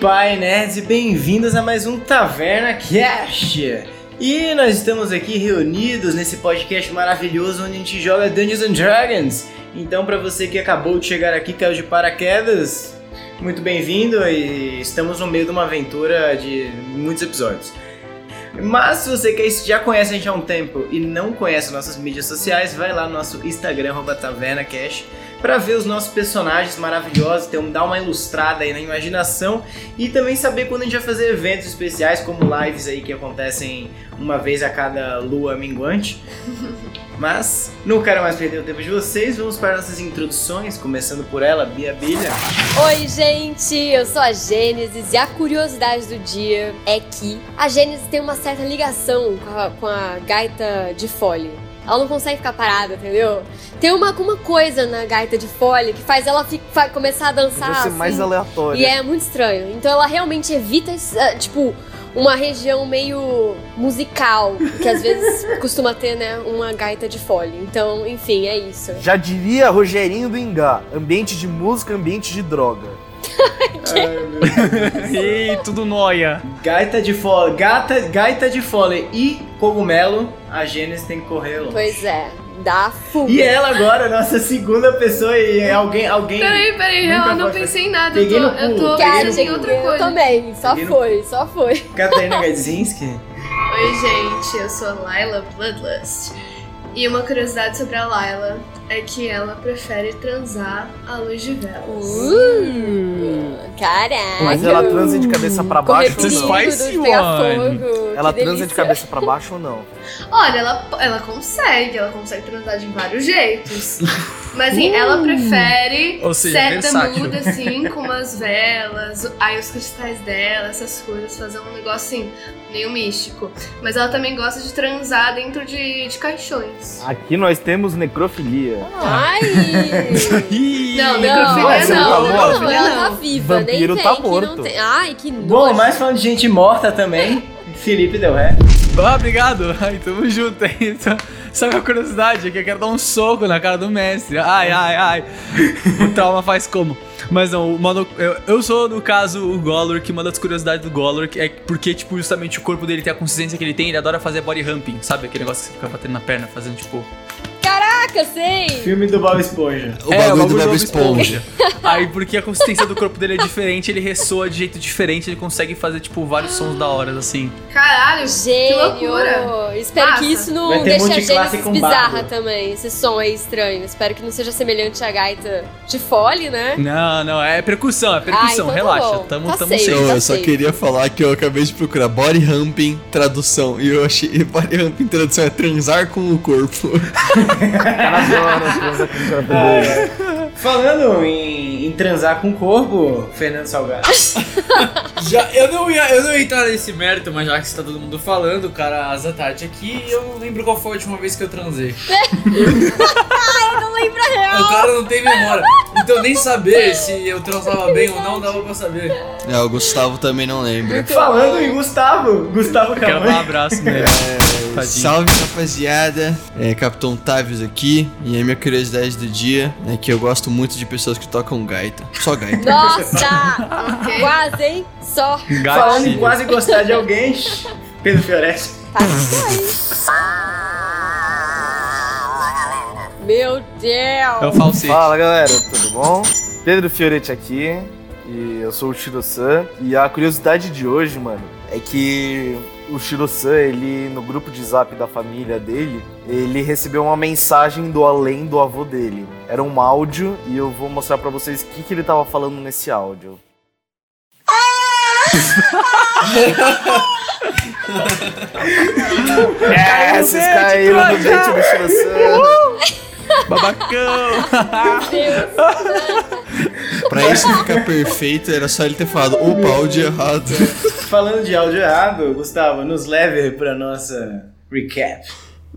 Pai Nerds e bem-vindos a mais um Taverna Cast. E nós estamos aqui reunidos nesse podcast maravilhoso onde a gente joga Dungeons and Dragons. Então, para você que acabou de chegar aqui, caiu de paraquedas, muito bem-vindo e estamos no meio de uma aventura de muitos episódios. Mas se você quer, já conhece a gente há um tempo e não conhece nossas mídias sociais, vai lá no nosso Instagram, TavernaCast, para ver os nossos personagens maravilhosos, um, dar uma ilustrada aí na imaginação e também saber quando a gente vai fazer eventos especiais, como lives aí que acontecem uma vez a cada lua minguante. Mas não quero mais perder o tempo de vocês, vamos para nossas introduções, começando por ela, Bia Bilha. Oi, gente, eu sou a Gênesis e a curiosidade do dia é que a Gênesis tem uma certa ligação com a, com a gaita de fole. Ela não consegue ficar parada, entendeu? Tem uma, uma coisa na gaita de folha que faz ela ficar, começar a dançar. Assim, mais aleatório. E é muito estranho. Então ela realmente evita, eh, tipo, uma região meio musical, que às vezes costuma ter, né, uma gaita de folha. Então, enfim, é isso. Já diria Rogerinho do Ingá, ambiente de música, ambiente de droga. Ih, tudo noia. Gaita de folha, gata, gaita de folha e cogumelo, a Gênesis tem que correr longe. Pois é, dá fuga. E ela agora, nossa segunda pessoa e alguém, alguém... Peraí, peraí, eu não pensei em nada. Eu Peguei tô, no eu pulo, tô peguei no pensando em outra Eu coisa. também, só Peguei no- foi, só foi. Catarina Gadzinski. Oi, gente, eu sou a Laila Bloodlust. E uma curiosidade sobre a Laila é que ela prefere transar à luz de velas. Uh, caraca. Mas ela transa de cabeça pra baixo ou não? Spicy one. Ela transa de cabeça pra baixo ou não? Olha, ela, ela consegue, ela consegue transar de vários jeitos. Mas assim, Uh. ela prefere Ou seja, versátil. mood, assim, com umas velas, aí os cristais dela, essas coisas, fazer um negócio assim, meio místico. Mas ela também gosta de transar dentro de, de caixões. Aqui nós temos necrofilia. Ai! Não, Não, necrofilia você não, tá morto? necrofilia ela não. tá viva, Vampiro nem tá tem, que não morto. tem. Ai, que nojo. Bom, mais falando de gente morta também, Felipe Del Ré. Ah, obrigado. Ai, tamo junto aí. Então, Sabe a curiosidade? É que eu quero dar um soco na cara do mestre. Ai, ai, ai. O trauma faz como? Mas não, mano, eu, eu sou, no caso, o Golurk. Uma das curiosidades do Golurk é porque, tipo, justamente o corpo dele tem a consistência que ele tem. Ele adora fazer body humping, sabe? Aquele negócio que você fica batendo na perna, fazendo, tipo... Caraca, sei! Filme do Bob Esponja. O É, bagulho do Bob Bob Esponja. Aí, porque a consistência do corpo dele é diferente, ele ressoa de jeito diferente, ele consegue fazer, tipo, vários sons da hora, assim. Caralho, que Gênio! loucura. Espero Massa. que isso não deixe a Gênesis com bizarra bardo. também. Esse som aí estranho. Espero que não seja semelhante à gaita de fole, né? Não, não, é percussão, é percussão, Ah, então tá relaxa. bom. Tamo, Tá tamo safe. safe. Tá eu só safe. queria falar que eu acabei de procurar body humping tradução. E eu achei body humping tradução é transar com o corpo. Dele. Falando em, em transar com o corpo, Fernando Salgado. Já, eu, não ia, eu não ia entrar nesse mérito, mas já que está todo mundo falando, o cara Azatati aqui, eu não lembro qual foi a última vez que eu transei. Eu não lembro a real. O cara não tem memória. Então nem saber se eu transava bem ou não dava pra saber. É, o Gustavo também não lembra. Falando em Gustavo, Gustavo Quero dar um abraço nele. Tadinho. Salve rapaziada, é Capitão Tavius aqui. E a minha curiosidade do dia é que eu gosto muito de pessoas que tocam gaita. Só gaita. Nossa! Quase, hein? Só. Falando em Gatilho. quase gostar de alguém, Pedro Fioresti. Tá Meu Deus! É o falsete. Fala galera, tudo bom? Pedro Fioretti aqui. E eu sou o Shiro-san. E a curiosidade de hoje, mano, é que o Shiro-san, ele, no grupo de zap da família dele, ele recebeu uma mensagem do além do avô dele. Era um áudio e eu vou mostrar pra vocês o que, que ele tava falando nesse áudio. é, vocês caíram no dente do Shiro-san. Babacão. Pra isso ficar perfeito, era só ele ter falado, opa, áudio errado. Falando de áudio errado, Gustavo, nos leve pra nossa recap.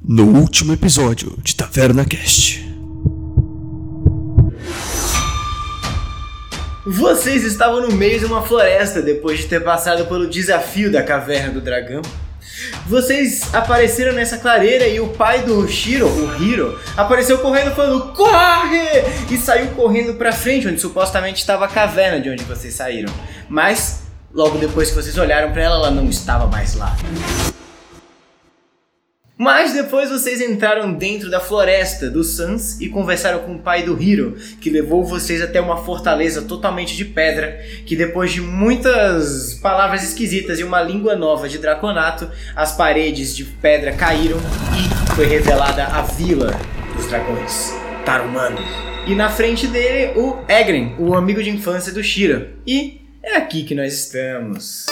No último episódio de Taverna Cast. Vocês estavam no meio de uma floresta depois de ter passado pelo desafio da caverna do dragão. Vocês apareceram nessa clareira e o pai do Shiro, o Hiro, apareceu correndo falando corre! E saiu correndo pra frente, onde supostamente estava a caverna de onde vocês saíram. Mas Logo depois que vocês olharam para ela, ela não estava mais lá. Mas depois vocês entraram dentro da floresta dos Suns e conversaram com o pai do Hiro, que levou vocês até uma fortaleza totalmente de pedra, que depois de muitas palavras esquisitas e uma língua nova de draconato, as paredes de pedra caíram e foi revelada a vila dos dragões, Tarumano. E na frente dele, o Egren, o amigo de infância do Shiro. E é aqui que nós estamos.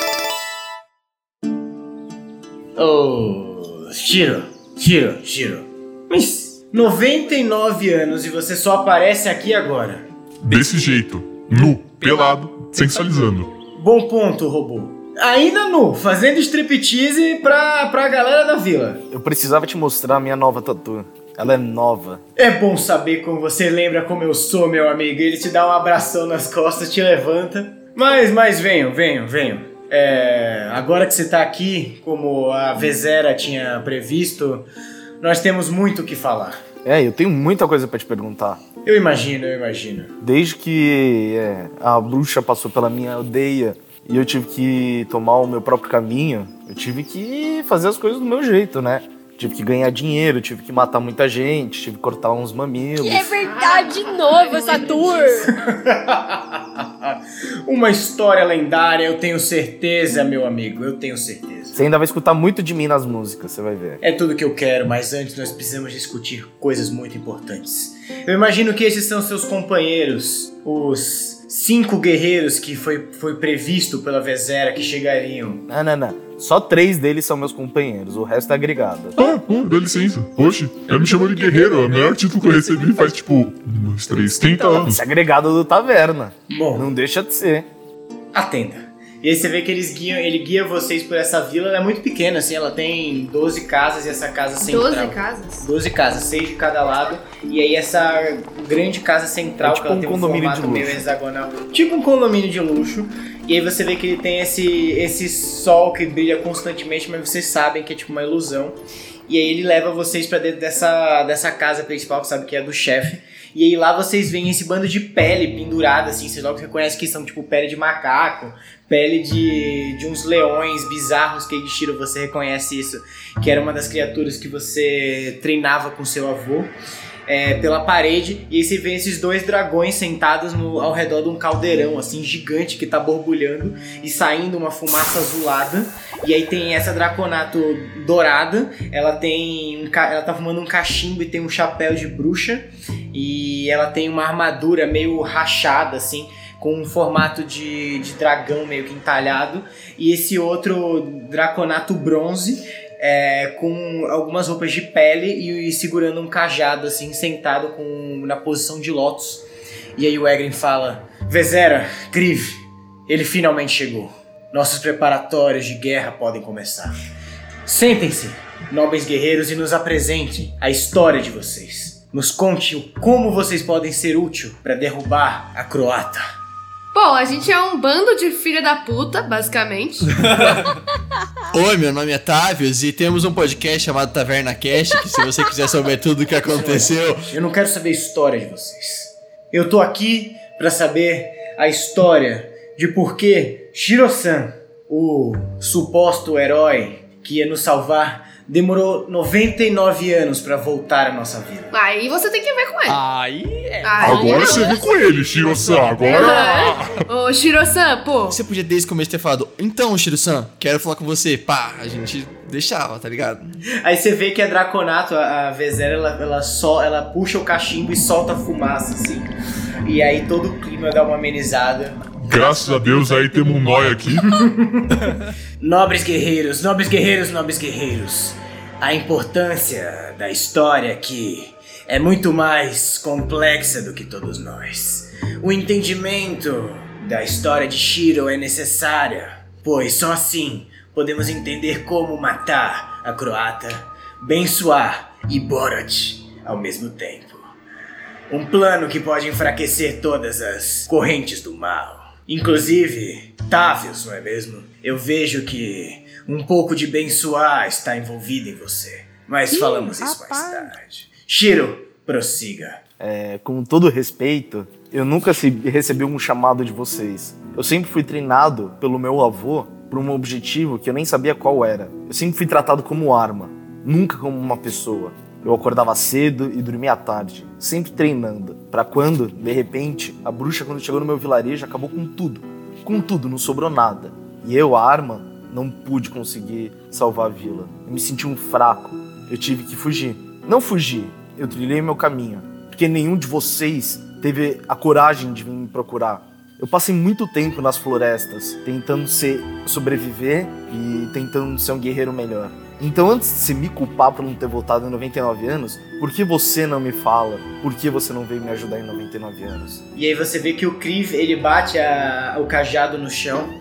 Oh, Shiro, Shiro, Shiro. Mas 99 anos e você só aparece aqui agora. Desse jeito, nu, pelado, sensualizando. Bom ponto, robô. Ainda nu, fazendo striptease pra, pra galera da vila. Eu precisava te mostrar a minha nova tatu. Ela é nova. É bom saber como você lembra como eu sou, meu amigo. Ele te dá um abração nas costas, te levanta. Mas, mas venham, venham, venham. É, agora que você tá aqui, como a Vezera tinha previsto, nós temos muito o que falar. É, eu tenho muita coisa pra te perguntar. Eu imagino, eu imagino. Desde que é, a bruxa passou pela minha aldeia e eu tive que tomar o meu próprio caminho, eu tive que fazer as coisas do meu jeito, né? Tive que ganhar dinheiro, tive que matar muita gente, tive que cortar uns mamilos. É verdade, de novo essa tour. Uma história lendária, eu tenho certeza, meu amigo, eu tenho certeza. Você ainda vai escutar muito de mim nas músicas, você vai ver. É tudo que eu quero, mas antes nós precisamos discutir coisas muito importantes. Eu imagino que esses são seus companheiros, os cinco guerreiros que foi, foi previsto pela Vezera que chegariam. Não, não, não. Só três deles são meus companheiros, o resto é agregado. Ah, pô, dá licença. Oxe, eu me chamo de guerreiro, é o melhor título que eu recebi faz tipo uns 3, 30 anos. Esse é agregado do Taverna. Bom, Não deixa de ser. atenda. E aí você vê que eles guiam, ele guia vocês por essa vila, ela é muito pequena, assim, ela tem 12 casas e essa casa central. 12 casas? 12 casas, 6 de cada lado. E aí essa grande casa central É tipo que ela um tem um condomínio formato de meio hexagonal. Tipo um condomínio de luxo. E aí você vê que ele tem esse, esse sol que brilha constantemente, mas vocês sabem que é tipo uma ilusão. E aí ele leva vocês pra dentro dessa, dessa casa principal, que sabe que é do chefe. E aí lá vocês veem esse bando de pele pendurada, assim, vocês logo reconhecem que são tipo pele de macaco, pele de, de uns leões bizarros que Shiro você reconhece isso, que era uma das criaturas que você treinava com seu avô. É, pela parede, e aí você vê esses dois dragões sentados no- ao redor de um caldeirão, assim, gigante que tá borbulhando e saindo uma fumaça azulada. E aí tem essa draconato dourada, ela tem um, ela tá fumando um cachimbo e tem um chapéu de bruxa, e ela tem uma armadura meio rachada, assim, com um formato de, de dragão meio que entalhado, e esse outro draconato bronze, é, com algumas roupas de pele e, e segurando um cajado, assim, sentado com, na posição de lótus. E aí o Egren fala: Vezera, Kriv, ele finalmente chegou. Nossos preparatórios de guerra podem começar. Sentem-se, nobres guerreiros, e nos apresentem a história de vocês. Nos conte o como vocês podem ser útil para derrubar a croata. Bom, a gente é um bando de filha da puta, basicamente. Oi, meu nome é Távios e temos um podcast chamado Taverna Cast, que se você quiser saber tudo o que aconteceu, Eu não quero saber a história de vocês. Eu tô aqui pra saber a história de por que Shiro-san, o suposto herói que ia nos salvar, demorou 99 anos pra voltar à nossa vida. Aí você tem que ver com ele. Aí é. Aí Agora não. você vê com ele, Shiro-san. Agora. Ô, Shiro-san, pô. você podia desde o começo ter falado, então, Shiro-san, quero falar com você. Pá, a gente deixava, tá ligado? Aí você vê que a Draconato, a, a Vezera, ela, ela, só, ela puxa o cachimbo e solta fumaça, assim. E aí todo o clima dá uma amenizada. Graças a Deus aí temos um nóia aqui. Nobres guerreiros, nobres guerreiros, nobres guerreiros. A importância da história aqui é muito mais complexa do que todos nós. O entendimento da história de Shiro é necessária, pois só assim podemos entender como matar a croata, Bensuar e Borat ao mesmo tempo. Um plano que pode enfraquecer todas as correntes do mal. Inclusive, Távios, não é mesmo? Eu vejo que um pouco de Bensuá está envolvido em você. Mas falamos isso mais tarde. Shiro, prossiga. É, com todo respeito, eu nunca se- recebi um chamado de vocês. Eu sempre fui treinado pelo meu avô por um objetivo que eu nem sabia qual era. Eu sempre fui tratado como arma, nunca como uma pessoa. Eu acordava cedo e dormia à tarde, sempre treinando, Pra quando, de repente, a bruxa quando chegou no meu vilarejo acabou com tudo. Com tudo, não sobrou nada. E eu, a arma, não pude conseguir salvar a vila. Eu me senti um fraco. Eu tive que fugir. Não fugir, eu trilhei meu caminho, porque nenhum de vocês teve a coragem de vir me procurar. Eu passei muito tempo nas florestas, tentando ser sobreviver e tentando ser um guerreiro melhor. Então, antes de você me culpar por não ter voltado em 99 anos, por que você não me fala? Por que você não veio me ajudar em 99 anos? E aí você vê que o Kriv, ele bate a- o cajado no chão.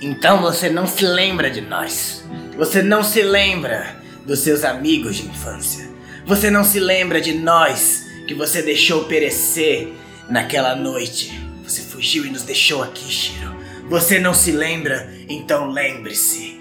Então você não se lembra de nós. Você não se lembra dos seus amigos de infância. Você não se lembra de nós que você deixou perecer naquela noite. Você fugiu e nos deixou aqui, Shiro. Você não se lembra? Então lembre-se.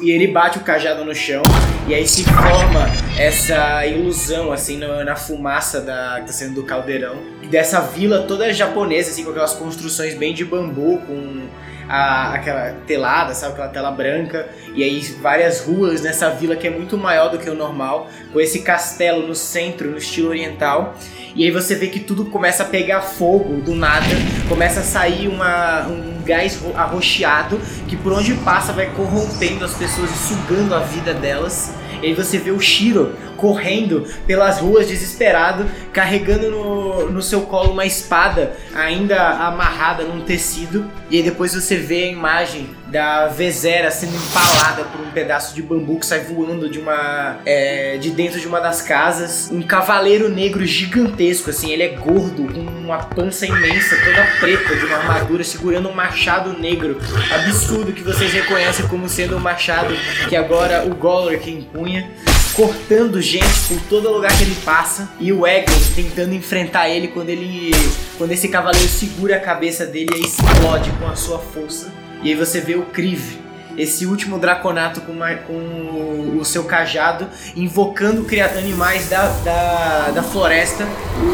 E ele bate o cajado no chão e aí se forma essa ilusão assim na, fumaça da que tá saindo do caldeirão dessa vila toda japonesa assim com aquelas construções bem de bambu com a- aquela telada, sabe aquela tela branca e aí várias ruas nessa vila que é muito maior do que o normal com esse castelo no centro no estilo oriental e aí você vê que tudo começa a pegar fogo do nada, começa a sair uma, um gás ro- arroxeado que por onde passa vai corrompendo as pessoas e sugando a vida delas. E aí você vê o Shiro correndo pelas ruas desesperado, carregando no, no seu colo uma espada ainda amarrada num tecido. E aí depois você vê a imagem da Vezera sendo empalada por um pedaço de bambu que sai voando de uma é, de dentro de uma das casas. Um cavaleiro negro gigantesco, assim, ele é gordo, com uma pança imensa, toda preta, de uma armadura, segurando um machado negro absurdo que vocês reconhecem como sendo o machado que agora o Goller que empunha cortando gente por todo lugar que ele passa e o Egon tentando enfrentar ele quando ele quando esse cavaleiro segura a cabeça dele e explode com a sua força. E aí você vê o Kriv, esse último draconato com, uma- com o seu cajado, invocando animais da, da, da floresta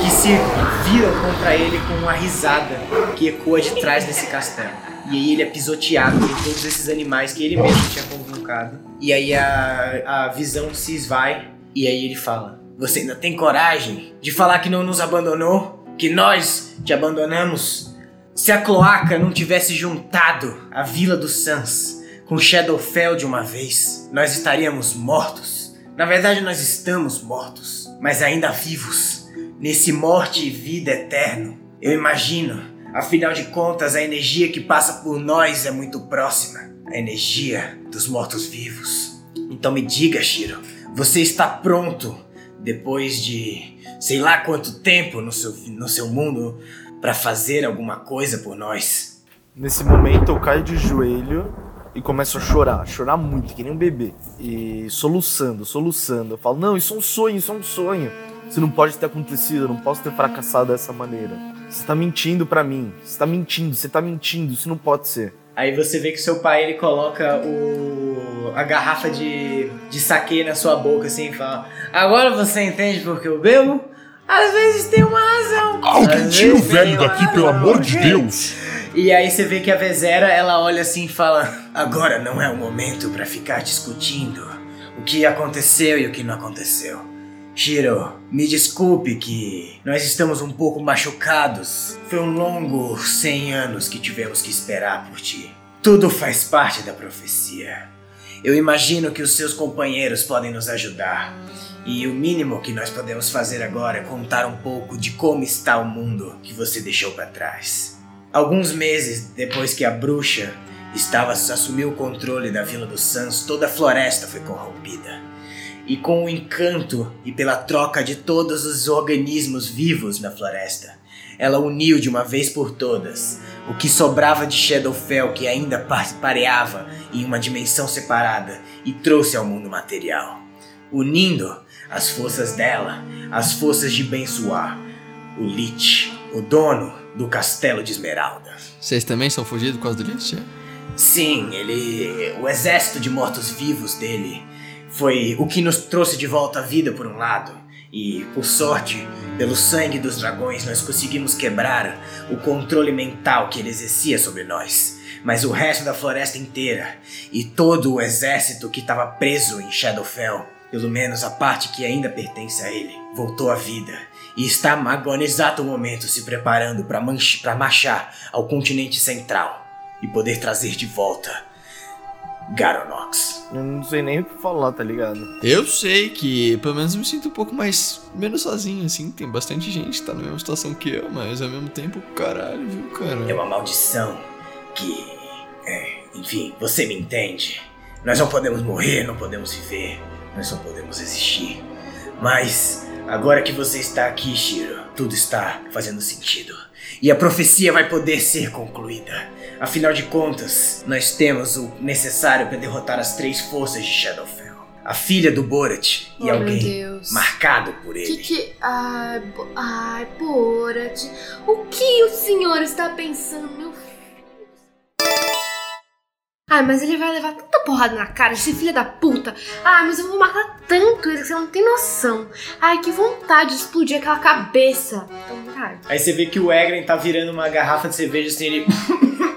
que se viram contra ele com uma risada que ecoa de trás desse castelo. E aí ele é pisoteado por todos esses animais que ele mesmo tinha convocado. E aí a, a visão se esvai e aí ele fala: Você ainda tem coragem de falar que não nos abandonou? Que nós te abandonamos? Se a cloaca não tivesse juntado a Vila dos Sans com Shadowfell de uma vez, nós estaríamos mortos. Na verdade, nós estamos mortos, mas ainda vivos, nesse morte e vida eterno. Eu imagino, afinal de contas, a energia que passa por nós é muito próxima a energia dos mortos-vivos. Então me diga, Shiro, você está pronto depois de sei lá quanto tempo no seu, no seu mundo para fazer alguma coisa por nós? Nesse momento eu caio de joelho e começo a chorar, chorar muito, que nem um bebê. E soluçando, soluçando. Eu falo, não, isso é um sonho, isso é um sonho. Isso não pode ter acontecido, eu não posso ter fracassado dessa maneira. Você tá mentindo pra mim, você tá mentindo, você tá mentindo, isso não pode ser. Aí você vê que seu pai ele coloca o a garrafa de, de saque na sua boca assim e fala: Agora você entende porque eu bebo? Às vezes tem uma razão. Alguém tira o velho daqui, pelo razão, amor de ok?" Deus. E aí você vê que a Vezera ela olha assim e fala: Agora não é o momento pra ficar discutindo o que aconteceu e o que não aconteceu. Shiro, me desculpe que nós estamos um pouco machucados. Foi um longo 100 anos que tivemos que esperar por ti. Tudo faz parte da profecia. Eu imagino que os seus companheiros podem nos ajudar. E o mínimo que nós podemos fazer agora é contar um pouco de como está o mundo que você deixou para trás. Alguns meses depois que a bruxa estava assumiu o controle da Vila dos Sans, toda a floresta foi corrompida. E com o encanto e pela troca de todos os organismos vivos na floresta, ela uniu de uma vez por todas o que sobrava de Shadowfell que ainda pa- pareava em uma dimensão separada e trouxe ao mundo material, unindo as forças dela às forças de Bensuar, o Lich, o dono do Castelo de Esmeralda. Vocês também são fugidos por causa do Lich? Sim, ele. O exército de mortos-vivos dele foi o que nos trouxe de volta à vida, por um lado, E, por sorte, pelo sangue dos dragões, nós conseguimos quebrar o controle mental que ele exercia sobre nós. Mas o resto da floresta inteira e todo o exército que estava preso em Shadowfell, pelo menos a parte que ainda pertence a ele, voltou à vida e está agora no exato momento se preparando para marchar ao continente central e poder trazer de volta Garonox. Eu não sei nem o que falar, tá ligado? Eu sei que pelo menos eu me sinto um pouco mais menos sozinho, assim. Tem bastante gente que tá na mesma situação que eu, mas ao mesmo tempo, caralho, viu, cara? É uma maldição que. É, enfim, você me entende. Nós não podemos morrer, não podemos viver, nós só podemos existir. Mas agora que você está aqui, Shiro, tudo está fazendo sentido. E a profecia vai poder ser concluída. Afinal de contas, nós temos o necessário para derrotar as três forças de Shadowfell. A filha do Borat e Oh, meu alguém marcado por ele. Que que. Ai, Bo- ai, Borat. O que o senhor está pensando, meu filho? Ai, mas ele vai levar tanta porrada na cara, esse filho da puta. Ai, mas eu vou matar tanto ele que você não tem noção. Ai, que vontade de explodir aquela cabeça. Vontade. Aí você vê que o Egren tá virando uma garrafa de cerveja assim, ele.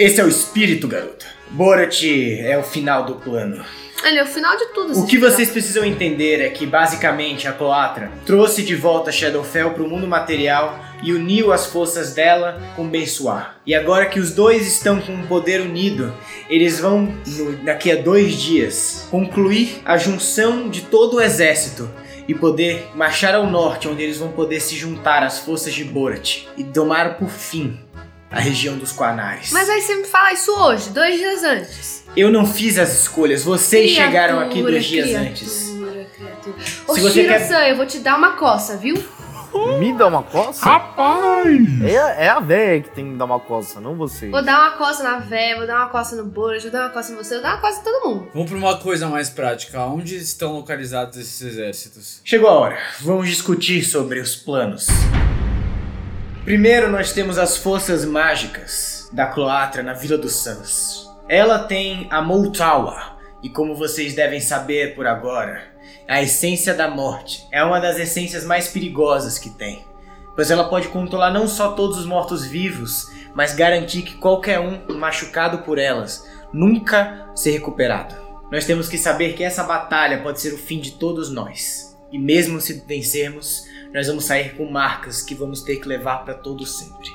Esse é o espírito, garota. Borat é o final do plano. Ele é o final de tudo. O que da vocês precisam entender é que, basicamente, a Cloatra trouxe de volta Shadowfell para o mundo material e uniu as forças dela com Bensuar. E agora que os dois estão com o poder unido, eles vão, no- daqui a dois dias, concluir a junção de todo o exército e poder marchar ao norte, onde eles vão poder se juntar às forças de Borat e tomar por fim a região dos Quanares. Mas aí você me fala isso hoje, dois dias antes. Eu não fiz as escolhas, vocês chegaram aqui Criatura, dois dias criatura, antes. criatura. Ô, Se você quer- Shiro-san, eu vou te dar uma coça, viu? Me dá uma coça? Rapaz! É, é a véia que tem que dar uma coça, não vocês. Vou dar uma coça na véia, vou dar uma coça no Borat, vou dar uma coça em você, vou dar uma coça em todo mundo. Vamos pra uma coisa mais prática. Onde estão localizados esses exércitos? Chegou a hora. Vamos discutir sobre os planos. Primeiro, nós temos as forças mágicas da Cloatra na Vila dos Sans. Ela tem a Moltawa, e como vocês devem saber por agora, a essência da morte é uma das essências mais perigosas que tem, pois ela pode controlar não só todos os mortos-vivos, mas garantir que qualquer um machucado por elas nunca ser recuperado. Nós temos que saber que essa batalha pode ser o fim de todos nós. E mesmo se vencermos, nós vamos sair com marcas que vamos ter que levar para todo sempre.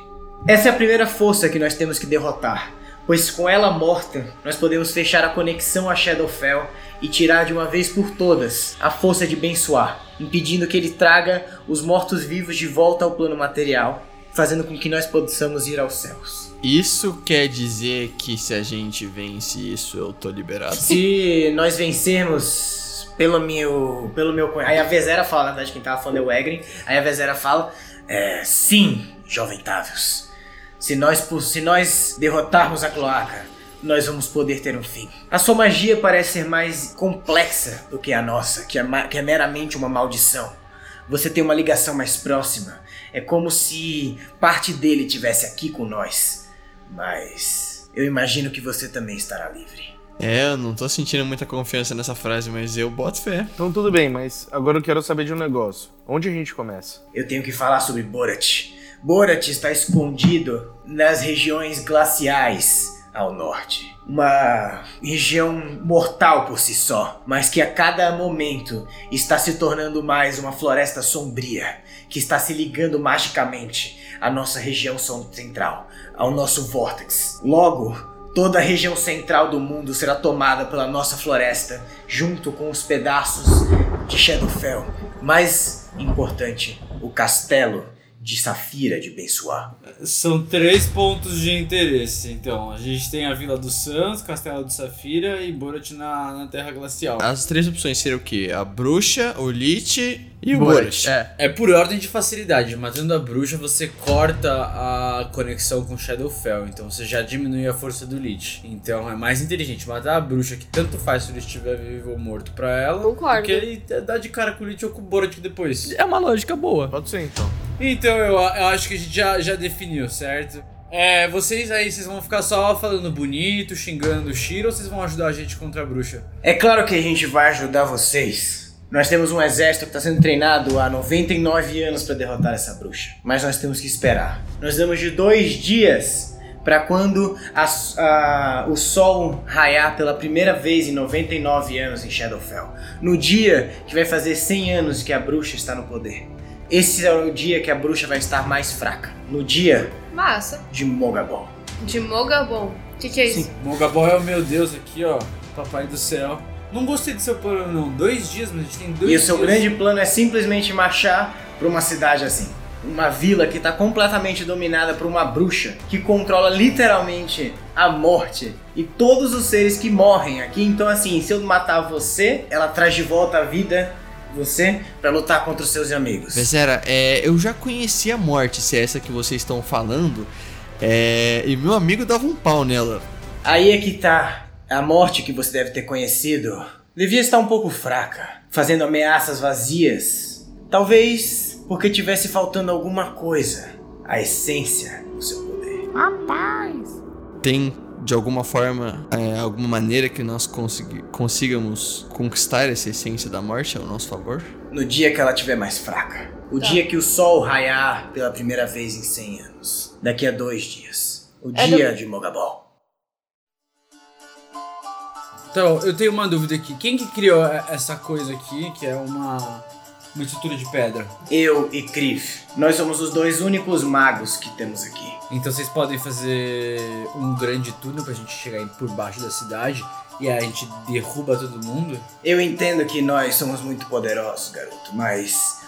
Essa é a primeira força que nós temos que derrotar, pois com ela morta, nós podemos fechar a conexão a Shadowfell e tirar de uma vez por todas a força de Bensuar, impedindo que ele traga os mortos-vivos de volta ao plano material, fazendo com que nós possamos ir aos céus. Isso quer dizer que se a gente vence isso, eu tô liberado. Se nós vencermos pelo meu. pelo meu. Aí a Vezera fala, na verdade, quem tava falando é o Egren. Aí a Vezera fala: é, Sim, jovem Tavius. Se nós, se nós derrotarmos a cloaca, nós vamos poder ter um fim. A sua magia parece ser mais complexa do que a nossa, que é, que é meramente uma maldição. Você tem uma ligação mais próxima. É como se parte dele tivesse aqui com nós. Mas eu imagino que você também estará livre. É, eu não tô sentindo muita confiança nessa frase, mas eu boto fé. Então tudo bem, mas agora eu quero saber de um negócio. Onde a gente começa? Eu tenho que falar sobre Borat. Borat está escondido nas regiões glaciais ao norte. Uma região mortal por si só, mas que a cada momento está se tornando mais uma floresta sombria, que está se ligando magicamente à nossa região central, ao nosso vórtex. Logo, toda a região central do mundo será tomada pela nossa floresta, junto com os pedaços de Shadowfell. Mais importante, o castelo de Safira de Bensuar. São três pontos de interesse. Então, a gente tem a Vila dos Santos, Castelo de Safira e Borat na, na Terra Glacial. As três opções seriam o quê? A bruxa, o Lich e o Borat. É. É por ordem de facilidade. Matando a bruxa, você corta a conexão com Shadowfell. Então você já diminui a força do Lich. Então é mais inteligente matar a bruxa, que tanto faz se ele estiver vivo ou morto pra ela. Concordo. Porque ele dá de cara com o Lich ou com o Borat depois. É uma lógica boa. Pode ser então. Então eu, eu acho que a gente já, já definiu, certo? É, vocês aí, vocês vão ficar só falando bonito, xingando o Shiro ou vocês vão ajudar a gente contra a bruxa? É claro que a gente vai ajudar vocês. Nós temos um exército que está sendo treinado há 99 anos para derrotar essa bruxa. Mas nós temos que esperar. Nós damos de dois dias para quando a- a- o sol raiar pela primeira vez em 99 anos em Shadowfell. No dia que vai fazer 100 anos que a bruxa está no poder. Esse é o dia que a bruxa vai estar mais fraca. No dia Massa. de Mogabon. De Mogabon. O que, que é isso? Mogabol é o meu Deus aqui, ó. Papai do céu. Não gostei do seu plano, não. Dois dias, mas a gente tem dois E o dias. seu grande plano é simplesmente marchar para uma cidade assim. Uma vila que está completamente dominada por uma bruxa que controla literalmente a morte e todos os seres que morrem aqui. Então, assim, se eu matar você, ela traz de volta a vida você para lutar contra os seus amigos. Bezerra, é, eu já conheci a morte, se é essa que vocês estão falando. É, e meu amigo dava um pau nela. Aí é que tá a morte que você deve ter conhecido. Devia estar um pouco fraca, fazendo ameaças vazias. Talvez porque tivesse faltando alguma coisa, a essência do seu poder. Tem, de alguma forma, é, alguma maneira que nós consegui- consigamos conquistar essa essência da morte ao nosso favor? No dia que ela estiver mais fraca. O dia que o sol raiar pela primeira vez em 100 anos. Daqui a dois dias. O É dia de Mogabol. Então, eu tenho uma dúvida aqui. Quem que criou essa coisa aqui, que é uma, uma estrutura de pedra? Eu e Kriv. Nós somos os dois únicos magos que temos aqui. Então vocês podem fazer um grande túnel pra gente chegar por baixo da cidade e aí a gente derruba todo mundo? Eu entendo que nós somos muito poderosos, garoto, mas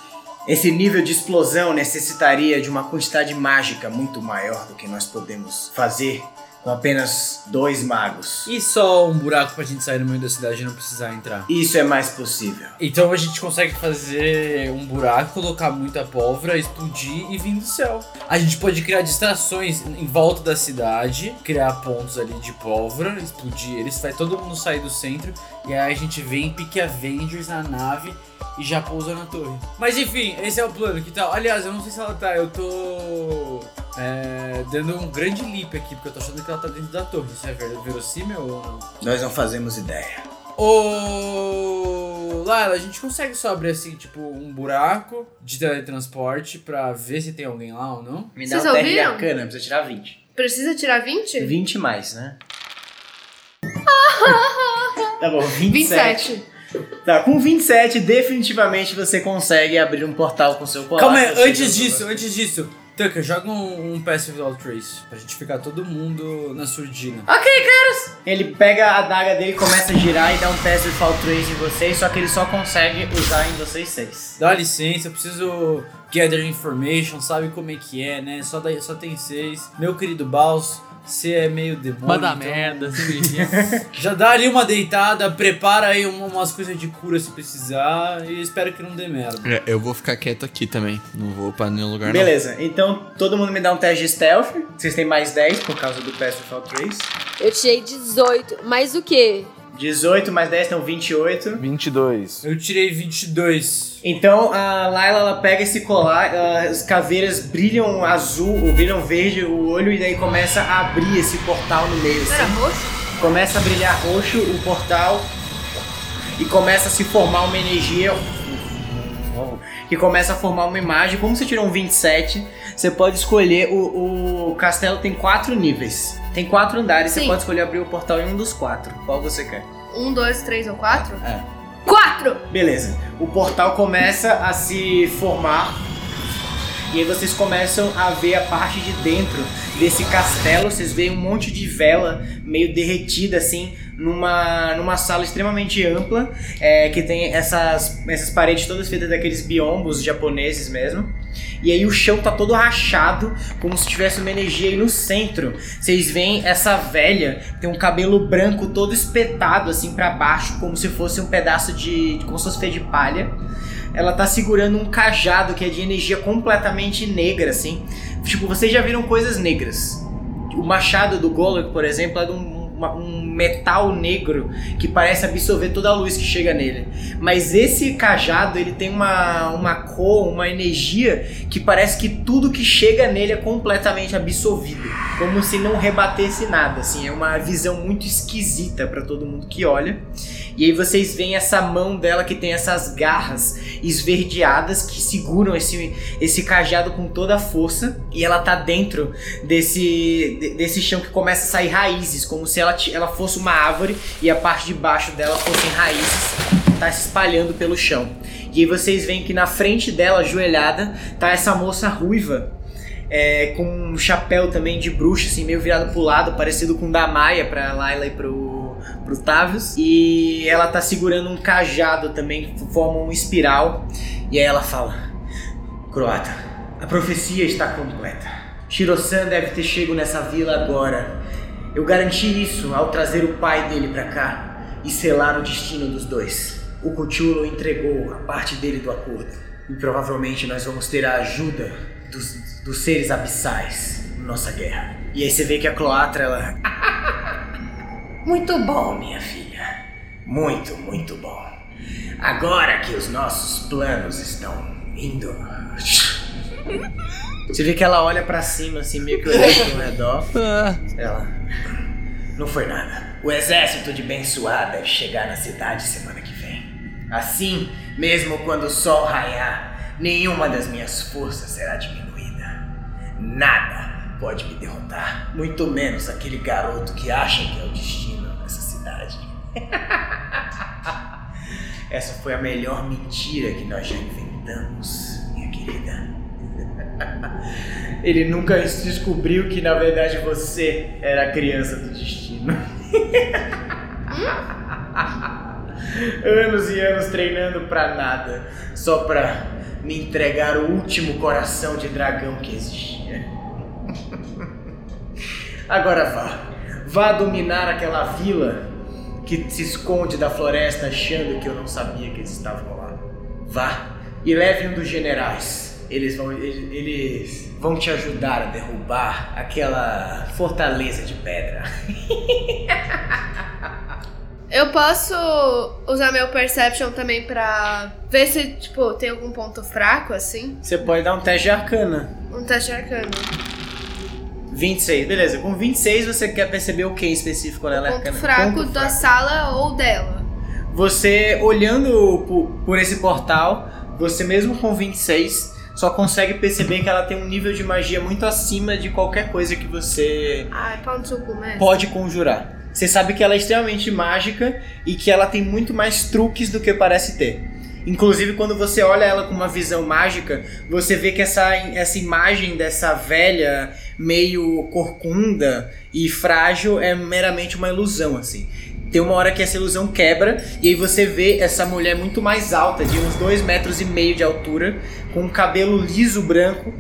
esse nível de explosão necessitaria de uma quantidade mágica muito maior do que nós podemos fazer com apenas dois magos. E só um buraco pra gente sair no meio da cidade e não precisar entrar? Isso é mais possível. Então a gente consegue fazer um buraco, colocar muita pólvora, explodir e vir do céu. A gente pode criar distrações em volta da cidade, criar pontos ali de pólvora, explodir eles, faz todo mundo sair do centro e aí a gente vem pique Avengers na nave e já pousa na torre. Mas enfim, esse é o plano, que tal? Aliás, eu não sei se ela tá, eu tô é, dando um grande leap aqui, porque eu tô achando que ela tá dentro da torre. Isso é ver- verossímil ou não? Nós não fazemos ideia. Ô. Laila, a gente consegue só abrir assim, tipo, um buraco de teletransporte pra ver se tem alguém lá ou não? Me Vocês dá um de ouviram? arcana, precisa tirar 20. Precisa tirar 20? 20 mais, né? tá bom, 27. 27. Tá, com 27, definitivamente você consegue abrir um portal com seu colar. Calma aí, antes disso, antes disso. Tucker, joga um, um Pass Without Trace pra gente ficar todo mundo na surdina. Ele pega a adaga dele, começa a girar e dá um de Fall Trace em vocês, só que ele só consegue usar em vocês seis. Dá licença, eu preciso gather information, sabe como é que é, né? Só, daí, só tem seis. Meu querido Baus, você é meio demônio. Manda então merda, me Já dá ali uma deitada, prepara aí um- umas coisas de cura se precisar e espero que não dê merda. É, eu vou ficar quieto aqui também. Não vou pra nenhum lugar Beleza, então todo mundo me dá um teste de stealth. Vocês têm mais 10 por causa do Pass Fall Trace. Eu tirei 18. Mais o quê? 18 mais 10 então 28. 22. Eu tirei 22. Então a Layla ela pega esse colar, as caveiras brilham azul, ou brilham verde o olho, e daí começa a abrir esse portal no meio. Não era Assim. roxo? Começa a brilhar roxo o portal e começa a se formar uma energia que começa a formar uma imagem. Como você tirou um 27, você pode escolher. O, o castelo tem quatro níveis. Tem quatro andares, você Sim. pode escolher abrir o portal em um dos quatro. Qual você quer? Um, dois, três ou quatro? É. Quatro! Beleza. O portal começa a se formar. E aí vocês começam a ver a parte de dentro desse castelo. Vocês veem um monte de vela meio derretida assim numa, numa sala extremamente ampla é, que tem essas, essas paredes todas feitas daqueles biombos japoneses mesmo. E aí o chão tá todo rachado, como se tivesse uma energia. E no centro, vocês veem essa velha, tem um cabelo branco todo espetado assim pra baixo, como se fosse um pedaço de. como se fosse feito de palha. Ela tá segurando um cajado que é de energia completamente negra, assim. Tipo, vocês já viram coisas negras. O machado do Golem, por exemplo, é de um uma- um metal negro que parece absorver toda a luz que chega nele. Mas esse cajado, ele tem uma, uma cor, uma energia que parece que tudo que chega nele é completamente absorvido. Como se não rebatesse nada, assim. É uma visão muito esquisita para todo mundo que olha. E aí vocês veem essa mão dela que tem essas garras esverdeadas que seguram esse, esse cajado com toda a força. E ela tá dentro desse, de- desse chão que começa a sair raízes, como se ela, ti- ela fosse uma árvore e a parte de baixo dela fossem raízes. Tá se espalhando pelo chão. E aí vocês veem que na frente dela, ajoelhada, tá essa moça ruiva. é, com um chapéu também de bruxa, assim, meio virado pro lado, parecido com o da Maia pra Layla e pro, pro Tavius. E ela tá segurando um cajado também, que forma um espiral. E aí ela fala: Croata, a profecia está completa. Shiro-san deve ter chego nessa vila agora. Eu garanti isso ao trazer o pai dele pra cá e selar o destino dos dois. O Cthulhu entregou a parte dele do acordo. E provavelmente nós vamos ter a ajuda dos, dos seres abissais na nossa guerra. E aí você vê que a Cloatra, ela. Muito bom, minha filha. Muito, muito bom. Agora que os nossos planos estão indo. Você vê que ela olha pra cima, assim, meio que olhando ao redor. Ela. Não foi nada. O exército de Bensuá deve chegar na cidade semana que vem. Assim, mesmo quando o sol raiar, nenhuma das minhas forças será diminuída. Nada pode me derrotar. Muito menos aquele garoto que acha que é o destino dessa cidade. Essa foi a melhor mentira que nós já inventamos, minha querida. Ele nunca descobriu que na verdade você era a criança do destino. anos e anos treinando pra nada, só pra me entregar o último coração de dragão que existia. Agora vá, vá dominar aquela vila que se esconde da floresta achando que eu não sabia que eles estavam lá. Vá e leve um dos generais. Eles vão, eles, vão te ajudar a derrubar aquela fortaleza de pedra. Eu posso usar meu Perception também pra ver se, tipo, tem algum ponto fraco, assim? Você pode dar um teste de arcana. Um teste arcano. 26, beleza. Com 26 você quer perceber o que específico nela? Ponto arcana? fraco Ponto da fraco. sala ou dela. Você olhando por, por esse portal, você mesmo com 26 só consegue perceber que ela tem um nível de magia muito acima de qualquer coisa que você Ai, cu, mestre. pode conjurar. Você sabe que ela é extremamente mágica e que ela tem muito mais truques do que parece ter. Inclusive, quando você olha ela com uma visão mágica, você vê que essa, essa imagem dessa velha meio corcunda e frágil é meramente uma ilusão, assim. Tem uma hora que essa ilusão quebra e aí você vê essa mulher muito mais alta, de uns dois metros e meio de altura, com um cabelo liso branco,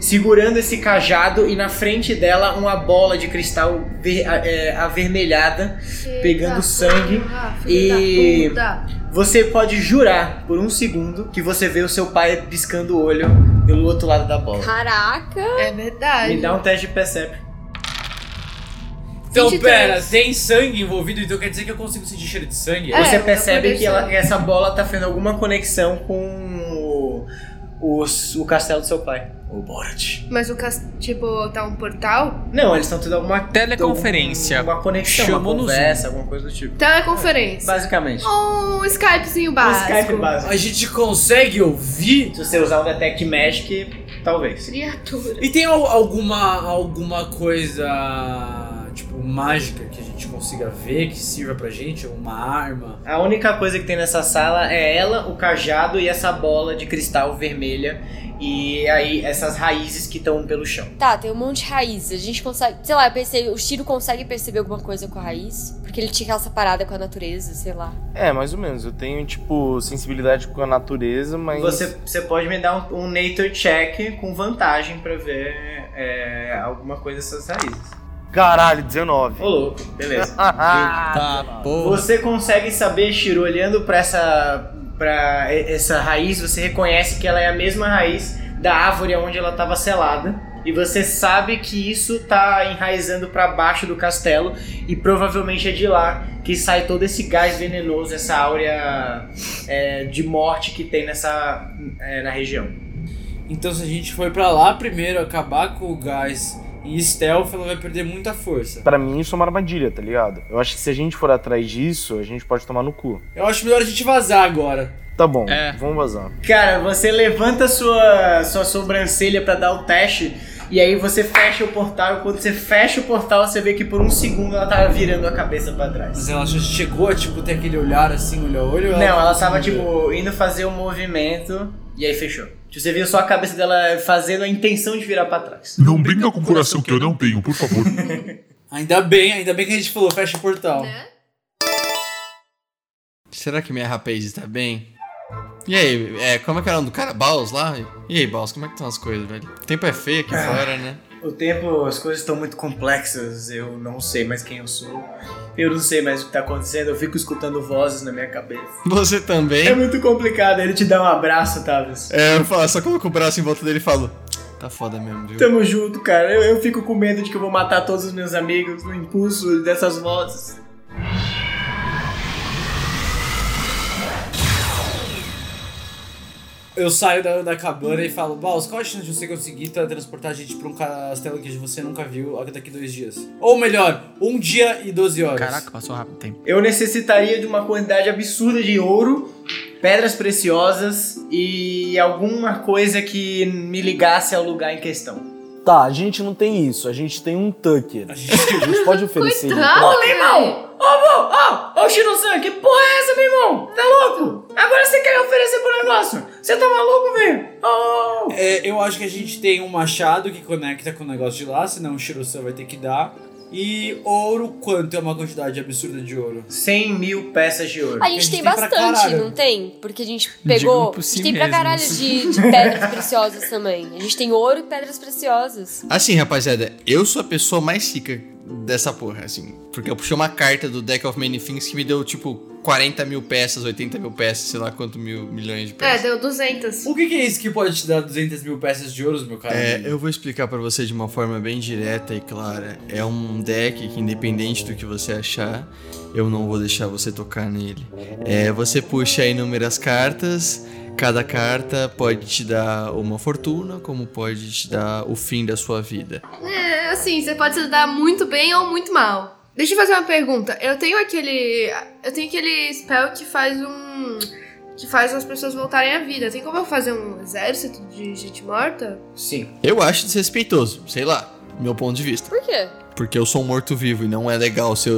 segurando esse cajado e na frente dela uma bola de cristal ver- é, avermelhada, pegando sangue. Ah, e- filho da puta. Você pode jurar por um segundo que você vê o seu pai piscando o olho pelo outro lado da bola. Caraca! É verdade. Me dá um teste de perception. Então, 23. pera, tem sangue envolvido, então quer dizer que eu consigo sentir cheiro de sangue? É, Você percebe que ela- essa bola tá fazendo alguma conexão com o, o, o castelo do seu pai, o Borat. Mas o cas... tipo, tá um portal? Não, eles estão tendo alguma Teleconferência. uma conexão, Chamou uma no conversa, alguma coisa do tipo. Teleconferência. Basicamente. Um Skypezinho Um básico. Skype básico. A gente consegue ouvir? Se você usar o Detect Magic, talvez. Criatura. E tem al- alguma, alguma coisa, mágica que a gente consiga ver, que sirva pra gente? Uma arma? A única coisa que tem nessa sala é ela, o cajado e essa bola de cristal vermelha. E aí essas raízes que estão pelo chão. Tá, tem um monte de raízes. A gente consegue. Sei lá, eu pensei, o Shiro consegue perceber alguma coisa com a raiz? Porque ele tinha essa parada com a natureza, sei lá. É, mais ou menos. Eu tenho, tipo, sensibilidade com a natureza, mas. Você, você pode me dar um, um nature check com vantagem pra ver é, alguma coisa dessas raízes. Caralho, 19. Ô louco, beleza. Tá, porra. Você consegue saber, Shiro, olhando pra essa, pra essa raiz, você reconhece que ela é a mesma raiz da árvore onde ela estava selada. E você sabe que isso tá enraizando pra baixo do castelo e provavelmente é de lá que sai todo esse gás venenoso, essa áurea é, de morte que tem nessa é, na região. Então se a gente for pra lá primeiro acabar com o gás e stealth, ela vai perder muita força. Pra mim isso é uma armadilha, tá ligado? Eu acho que se a gente for atrás disso, a gente pode tomar no cu. Eu acho melhor a gente vazar agora. Tá bom, É. vamos vazar. Cara, você levanta sua, sua sobrancelha pra dar o teste e aí você fecha o portal. E quando você fecha o portal, você vê que por um segundo ela tava virando a cabeça pra trás. Mas ela já chegou a tipo ter aquele olhar assim, olho a olho? Não, ela conseguiu tava tipo indo fazer um movimento e aí fechou. Você viu só a cabeça dela fazendo a intenção de virar pra trás. Não brinca com o coração que eu não tenho, por favor. Ainda bem, ainda bem que a gente falou fecha o portal. Né? Será que minha rapaz está bem? E aí, é, como é que era o nome do cara? Baus lá? E aí, Baus, como é que estão as coisas, velho? O tempo é feio aqui fora, né? O tempo, as coisas estão muito complexas, eu não sei mais quem eu sou. Eu não sei mais o que tá acontecendo, eu fico escutando vozes na minha cabeça. Você também? É muito complicado, ele te dá um abraço, Tavis. É, eu falo, só coloco o braço em volta dele e falo, tá foda mesmo, viu? Tamo junto, cara. Eu, eu fico com medo de que eu vou matar todos os meus amigos no impulso dessas vozes. Eu saio da, da cabana e falo, Baus, qual a chance de você conseguir transportar a gente pra um castelo que você nunca viu daqui dois dias? Ou melhor, um dia e 12 horas. Caraca, passou rápido o tempo. Eu necessitaria de uma quantidade absurda de ouro, pedras preciosas e alguma coisa que me ligasse ao lugar em questão. Tá, a gente não tem isso, a gente tem um Tucker. A A gente gente pode oferecer Coitado. meu irmão! Ô, ô, ô, ô, Shiro-san, que porra é essa, meu irmão? Tá louco? Agora você quer me oferecer pro negócio? Você tá maluco, velho? Ô! É, eu acho que a gente tem um machado que conecta com o negócio de lá, senão o Shirosan vai ter que dar. E ouro, quanto é uma quantidade absurda de ouro? 100 mil peças de ouro. A gente, gente tem tem pra bastante, não tem? Porque a gente pegou. por A si gente tem pra mesmo. caralho de, de pedras preciosas também. A gente tem ouro e pedras preciosas. Assim, rapaziada, eu sou a pessoa mais rica dessa porra, assim. Porque eu puxei uma carta do Deck of Many Things que me deu, tipo, 40 mil peças, 80 mil peças, sei lá quanto mil milhões de É, peças. deu 200. O que, que é isso que pode te dar 200 mil peças de ouro, meu cara? É, eu vou explicar pra você de uma forma bem direta e clara. É um deck que, independente do que você achar, eu não vou deixar você tocar nele. É, você puxa inúmeras cartas. Cada carta pode te dar uma fortuna, como pode te dar o fim da sua vida. É, assim, você pode se dar muito bem ou muito mal. Deixa eu fazer uma pergunta. Eu tenho aquele. Eu tenho aquele spell que faz um. que faz as pessoas voltarem à vida. Tem como eu fazer um exército de gente morta? Sim. Eu acho desrespeitoso, sei lá, meu ponto de vista. Por quê? Porque eu sou um morto-vivo e não é legal ser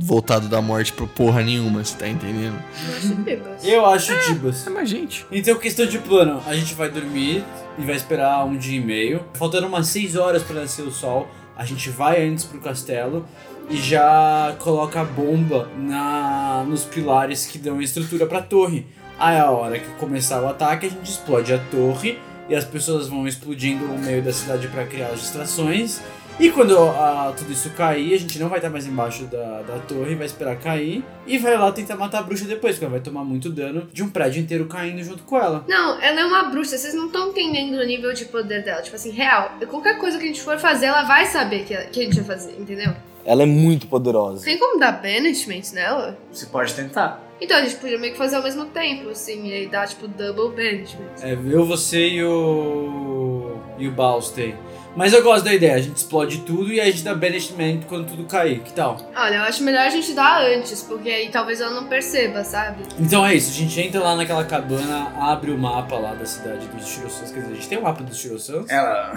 voltado da morte por porra nenhuma, você tá entendendo? Eu acho bebas. Eu acho Tibas. É mais gente. Então, questão de plano, a gente vai dormir e vai esperar um dia e meio. Faltando umas 6 horas para nascer o sol, a gente vai antes pro castelo e já coloca a bomba na, nos pilares que dão estrutura pra torre. Aí a hora que começar o ataque, a gente explode a torre e as pessoas vão explodindo no meio da cidade para criar as distrações. E quando ah, tudo isso cair, a gente não vai estar mais embaixo da, da torre, vai esperar cair e vai lá tentar matar a bruxa depois, porque ela vai tomar muito dano de um prédio inteiro caindo junto com ela. Não, ela é uma bruxa, vocês não estão entendendo o nível de poder dela. Tipo assim, real. Qualquer coisa que a gente for fazer, ela vai saber que, que a gente vai fazer, entendeu? Ela é muito poderosa. Tem como dar banishment nela? Você pode tentar. Então a gente podia meio que fazer ao mesmo tempo, assim, e aí dar tipo double banishment. É, eu, você e o. e o Balstey. Mas eu gosto da ideia, a gente explode tudo e aí a gente dá banishment quando tudo cair, que tal? Olha, eu acho melhor a gente dar antes, porque aí talvez ela não perceba, sabe? Então é isso, a gente entra lá naquela cabana, abre o mapa lá da cidade dos Shirosans, quer dizer, a gente tem o mapa dos Shirosans. Ela.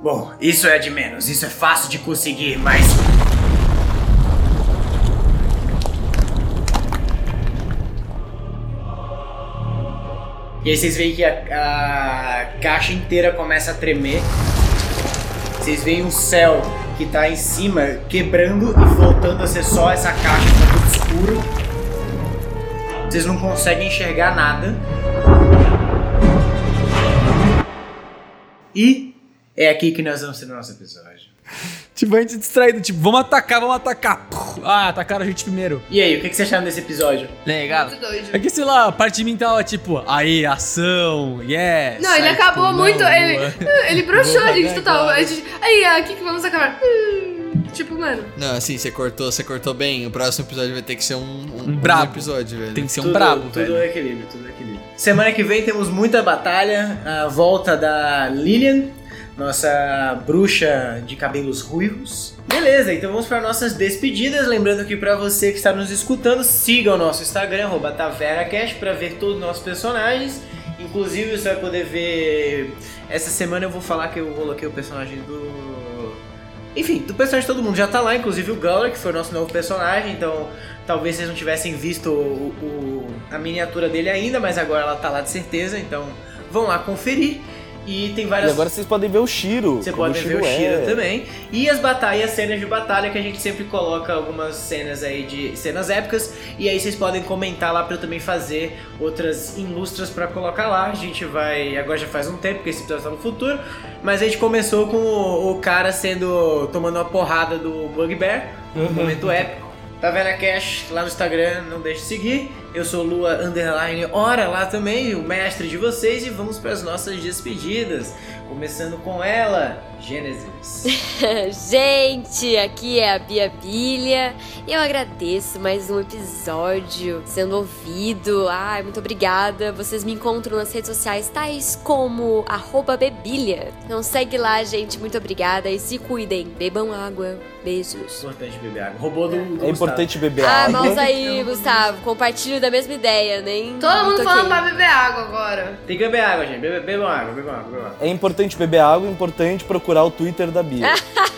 Bom, isso é de menos, isso é fácil de conseguir, mas. E aí vocês veem que a, a caixa inteira começa a tremer. Vocês veem o céu que tá em cima quebrando e voltando a ser só essa caixa que tá tudo escuro. Vocês não conseguem enxergar nada. E é aqui que nós vamos ter o nosso episódio. Tipo, a gente distraído, tipo, vamos atacar, vamos atacar. Ah, atacaram a gente primeiro. E aí, o que que você acharam desse episódio? Legal. Muito doido. É que, sei lá, a parte de mim tava tipo, aí, ação, yes. Não, ele Aí, acabou tipo, muito. não, Ele, ele broxou, Boa, gente, total. A gente, aí, ah, o que, que vamos acabar? Hum, Tipo, mano. Não, assim, você cortou, você cortou bem. O próximo episódio vai ter que ser um, um, Um brabo. episódio, velho. Tem que ser um tudo, brabo, tudo velho. é equilíbrio, tudo é equilíbrio. Semana que vem temos muita batalha, a volta da Lilian, nossa bruxa de cabelos ruivos. Beleza, então vamos para nossas despedidas. Lembrando que para você que está nos escutando, siga o nosso Instagram, TaveraCast, para ver todos os nossos personagens. Inclusive, você vai poder ver. Essa semana eu vou falar que eu coloquei o personagem do. Enfim, do personagem todo mundo já tá lá, inclusive o Gawler, que foi o nosso novo personagem, então talvez vocês não tivessem visto o- o- a miniatura dele ainda, mas agora ela tá lá de certeza, então vão lá conferir. E tem E várias. agora vocês podem ver o Shiro. Você pode ver o é. Shiro também. E as batalhas, cenas de batalha, que a gente sempre coloca algumas cenas aí de cenas épicas. E aí vocês podem comentar lá pra eu também fazer outras ilustras pra colocar lá. A gente vai. Agora já faz um tempo, porque esse episódio tá no futuro. Mas a gente começou com o, o cara sendo. tomando uma porrada do Bugbear. Um momento épico. Tá vendo a Cash lá no Instagram, não deixe de seguir. Eu sou Lua Underline Hora lá também, o mestre de vocês, e vamos para as nossas despedidas. Começando com ela, Gênesis. Gente, aqui é a Bia Bilha e eu agradeço mais um episódio sendo ouvido. Ai, muito obrigada. Vocês me encontram nas redes sociais tais como arroba Bebilha. Então segue lá, gente. Muito obrigada e se cuidem. Bebam água. Beijos. Importante beber água. Roubou do, do É importante beber Ah, água. mãos aí, Gustavo. Compartilho da mesma ideia, nem. Todo mundo falando pra beber água agora. Gustavo. Tem que beber água, gente. Bebam água, bebam água, bebam água. É importante beber água, é importante procurar o Twitter da Bia.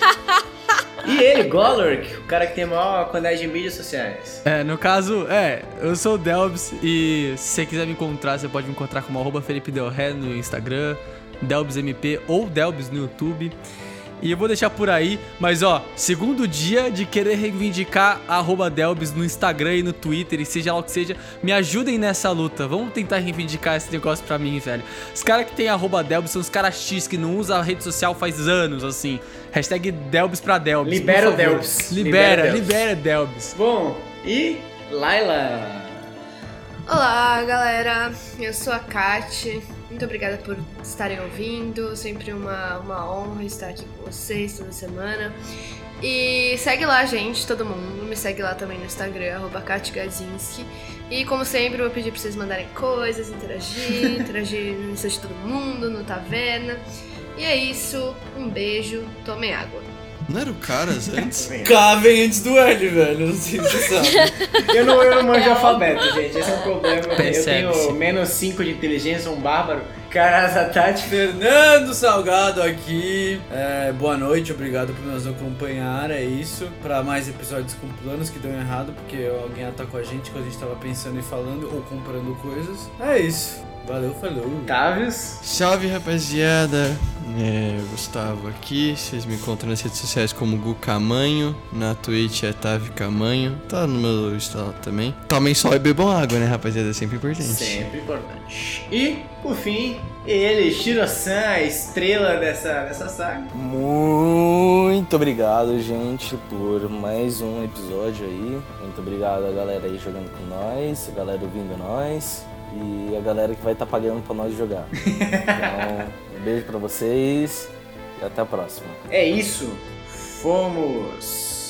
E ele, Golurk, o cara que tem a maior quantidade de mídias sociais. É, no caso, é, eu sou o Delbs e se você quiser me encontrar, você pode me encontrar como arroba Felipe Del Ré no Instagram, DelbsMP ou Delbs no YouTube. E eu vou deixar por aí, mas ó, segundo dia de querer reivindicar a arroba Delbs no Instagram e no Twitter, e seja lá o que seja, me ajudem nessa luta. Vamos tentar reivindicar esse negócio pra mim, velho. Os caras que tem arroba Delbs são os caras X que não usam a rede social faz anos, assim. Hashtag Delbs pra Delbs. por Libera o. Delbs. Libera, Libera libera. Delbs. Bom, e Laila. Olá, galera. Eu sou a Kat. Muito obrigada por estarem ouvindo. Sempre uma, uma honra estar aqui com vocês toda semana. E segue lá, gente, todo mundo. Me segue lá também no Instagram, arroba Kat Gazinski. E como sempre, eu vou pedir pra vocês mandarem coisas, interagir, interagir no Insta de todo mundo, no Taverna. E é isso. Um beijo. Tomem água. Não era o Caras antes? K vem antes do L, velho. Não sei se você sabe. Eu não, eu não manjo alfabeto, gente. Esse é um problema. Eu tenho menos 5 de inteligência, um bárbaro. Carasa Tati Fernando Salgado aqui. É, boa noite, obrigado por nos acompanhar. É isso. Pra mais episódios com planos que deu errado, porque alguém atacou a gente quando a gente tava pensando e falando ou comprando coisas. É isso. Valeu, falou. Tavius. Salve rapaziada, é, Gustavo aqui, vocês me encontram nas redes sociais como Gu Camanho, na Twitch é Tavi Camanho, tá no meu Insta também. Tomem sol e bebam água, né rapaziada, é sempre importante. Sempre importante. E, por fim, ele, Shiro-san, a estrela dessa, dessa saga. Muito obrigado, gente, por mais um episódio aí. Muito obrigado a galera aí jogando com nós, a galera ouvindo nós e a galera que vai estar pagando pra nós jogar. Então, um beijo pra vocês e até a próxima. É isso. Fomos.